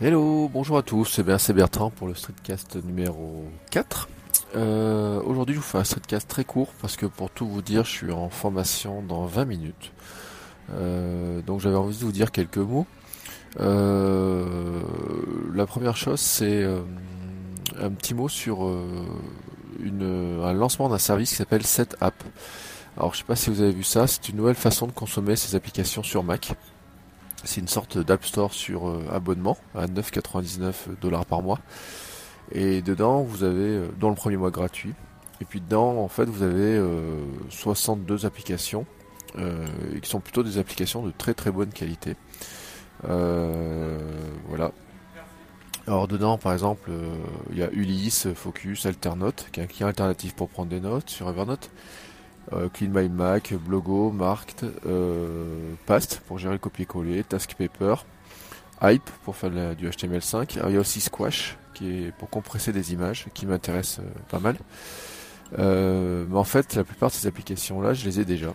Hello, bonjour à tous, c'est Bertrand pour le streetcast numéro 4. Euh, Aujourd'hui je vous fais un streetcast très court parce que pour tout vous dire je suis en formation dans 20 minutes. Euh, donc j'avais envie de vous dire quelques mots. Euh, la première chose c'est euh, un petit mot sur euh, une, un lancement d'un service qui s'appelle SetApp. Alors je sais pas si vous avez vu ça, c'est une nouvelle façon de consommer ces applications sur Mac. C'est une sorte d'App Store sur euh, abonnement à 9,99 dollars par mois. Et dedans, vous avez, euh, dans le premier mois gratuit, et puis dedans, en fait, vous avez 62 applications, et qui sont plutôt des applications de très très bonne qualité. voilà. Alors dedans, par exemple, il y a Ulysse, Focus, Alternote, qui est un client alternatif pour prendre des notes sur Evernote. Euh, Clean My Mac, Blogo, Marked, euh, Past pour gérer le copier-coller, Task Paper, Hype pour faire du HTML5. il y a aussi Squash qui est pour compresser des images, qui m'intéresse euh, pas mal. mais en fait, la plupart de ces applications-là, je les ai déjà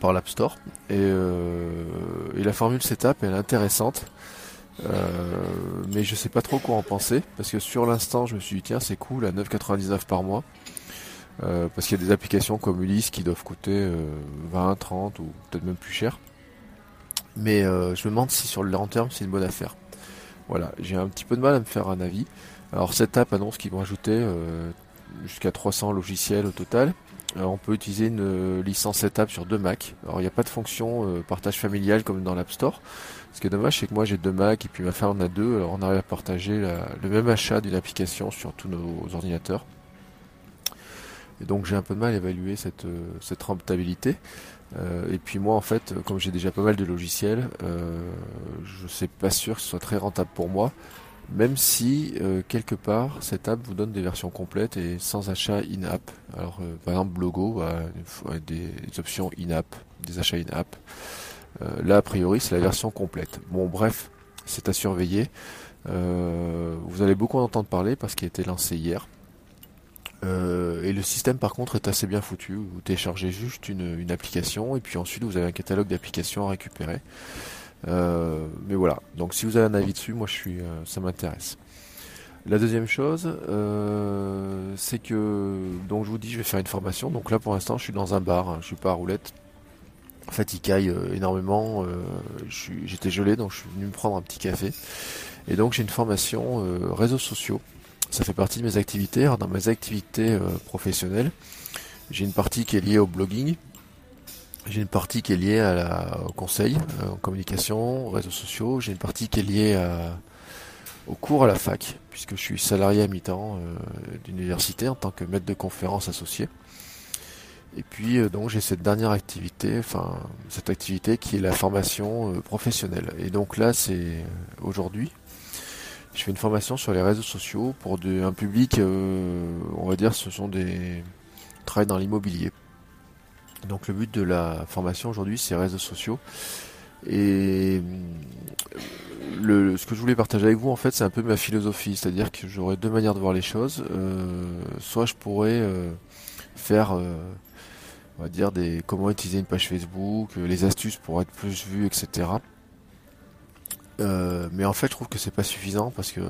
par l'App Store. Et, et, la formule setup, elle est intéressante. mais je sais pas trop quoi en penser parce que sur l'instant je me suis dit tiens c'est cool à 9,99 par mois euh, parce qu'il y a des applications comme Ulysse qui doivent coûter 20, euh, 30 ou peut-être même plus cher. Mais euh, je me demande si sur le long terme c'est une bonne affaire. Voilà, j'ai un petit peu de mal à me faire un avis. Alors cette app annonce qu'ils vont ajouter jusqu'à 300 logiciels au total. on peut utiliser une licence setup sur deux Mac. Alors il n'y a pas de fonction partage familial comme dans l'App Store. Ce qui est dommage, c'est que moi j'ai deux Mac et puis ma femme en a deux. Alors on arrive à partager le même achat d'une application sur tous nos ordinateurs. Et donc j'ai un peu de mal à évaluer cette, euh, cette rentabilité. Euh, et puis moi en fait, comme j'ai déjà pas mal de logiciels, euh, je ne suis pas sûr que ce soit très rentable pour moi. Même si quelque part cette app vous donne des versions complètes et sans achat in-app. Alors par exemple Blogo a des, options in-app, des achats in-app. là a priori c'est la version complète. Bon bref, c'est à surveiller. vous allez beaucoup en entendre parler parce qu'il a été lancé hier. Euh, et le système par contre est assez bien foutu. Vous téléchargez juste une, application et puis ensuite vous avez un catalogue d'applications à récupérer. Euh, mais voilà. Donc si vous avez un avis dessus, moi je suis, euh, ça m'intéresse. La deuxième chose, c'est que donc je vous dis, je vais faire une formation. Donc là pour l'instant, je suis dans un bar. Hein, je suis pas à roulette. En fait, il caille énormément. J'étais gelé, donc je suis venu me prendre un petit café. Et donc j'ai une formation réseaux sociaux ça fait partie de mes activités. dans mes activités euh, professionnelles, j'ai une partie qui est liée au blogging, j'ai une partie qui est liée à la, au conseil euh, en communication, aux réseaux sociaux, j'ai une partie qui est liée à, au cours à la fac, puisque je suis salarié à mi-temps euh, d'université en tant que maître de conférence associé. Et puis donc j'ai cette dernière activité, enfin cette activité qui est la formation professionnelle. Et donc là c'est aujourd'hui, je fais une formation sur les réseaux sociaux pour un public, euh, on va dire, ce sont des travaillent dans l'immobilier. Donc le but de la formation aujourd'hui, c'est réseaux sociaux. Et le, ce que je voulais partager avec vous, en fait, c'est un peu ma philosophie, c'est-à-dire que j'aurais deux manières de voir les choses. Euh, soit je pourrais euh, faire, on va dire, des comment utiliser une page Facebook, les astuces pour être plus vu, etc. Euh, mais en fait, je trouve que c'est pas suffisant parce que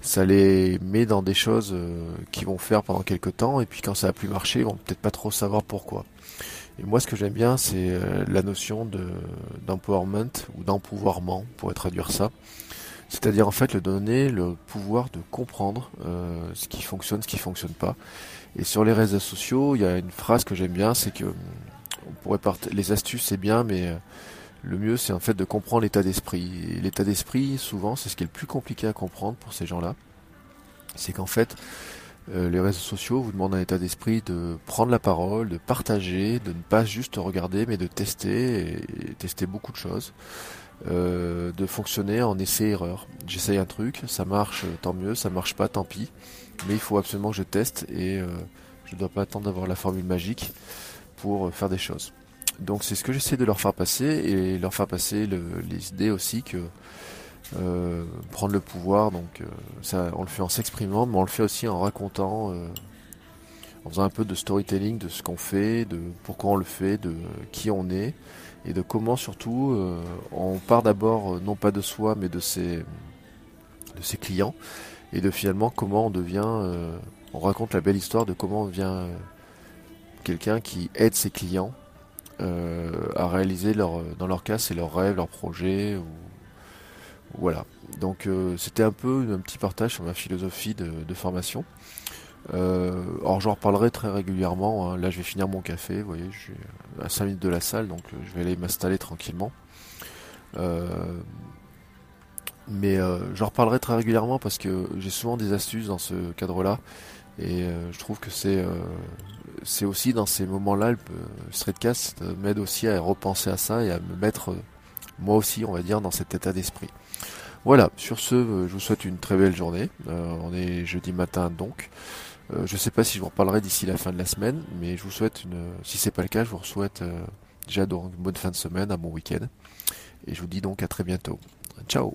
ça les met dans des choses euh, qu'ils vont faire pendant quelques temps et puis quand ça a plus marché, ils vont peut-être pas trop savoir pourquoi. Et moi, ce que j'aime bien, c'est euh, la notion de d'empowerment ou d'empouvoirment, pour traduire ça. C'est-à-dire en fait le donner le pouvoir de comprendre ce qui fonctionne, ce qui fonctionne pas. Et sur les réseaux sociaux, il y a une phrase que j'aime bien, c'est que on pourrait les astuces c'est bien, mais le mieux, c'est en fait de comprendre l'état d'esprit. L'état d'esprit, souvent, c'est ce qui est le plus compliqué à comprendre pour ces gens-là. C'est qu'en fait, Euh, les réseaux sociaux vous demandent un état d'esprit de prendre la parole, de partager, de ne pas juste regarder, mais de tester et, tester beaucoup de choses. Euh, de fonctionner en essai-erreur. J'essaye un truc, ça marche, tant mieux, ça marche pas, tant pis. Mais il faut absolument que je teste et euh, je ne dois pas attendre d'avoir la formule magique pour faire des choses. Donc c'est ce que j'essaie de leur faire passer et leur faire passer les idées aussi que euh, prendre le pouvoir, donc euh, ça, on le fait en s'exprimant, mais on le fait aussi en racontant, euh, en faisant un peu de storytelling de ce qu'on fait, de pourquoi on le fait, de qui on est, et de comment surtout on part d'abord non pas de soi, mais de ses, de ses clients, et de finalement comment on devient, on raconte la belle histoire de comment on devient quelqu'un qui aide ses clients à réaliser leur, dans leur cas, c'est leurs rêves, leurs projets ou voilà. Donc euh, c'était un peu un petit partage sur ma philosophie de, formation. Euh, alors j'en reparlerai très régulièrement. Hein. Là je vais finir mon café, vous voyez, je suis à 5 minutes de la salle, donc euh, je vais aller m'installer tranquillement. mais j'en reparlerai très régulièrement parce que j'ai souvent des astuces dans ce cadre-là. Et je trouve que c'est c'est aussi dans ces moments-là, le streetcast m'aide aussi à repenser à ça et à me mettre moi aussi, on va dire, dans cet état d'esprit. Voilà, sur ce, euh, je vous souhaite une très belle journée. Euh, on est jeudi matin donc. Euh, je ne sais pas si je vous reparlerai d'ici la fin de la semaine, mais je vous souhaite une. Si c'est pas le cas, je vous souhaite déjà donc une bonne fin de semaine, un bon week-end. Et je vous dis donc à très bientôt. Ciao.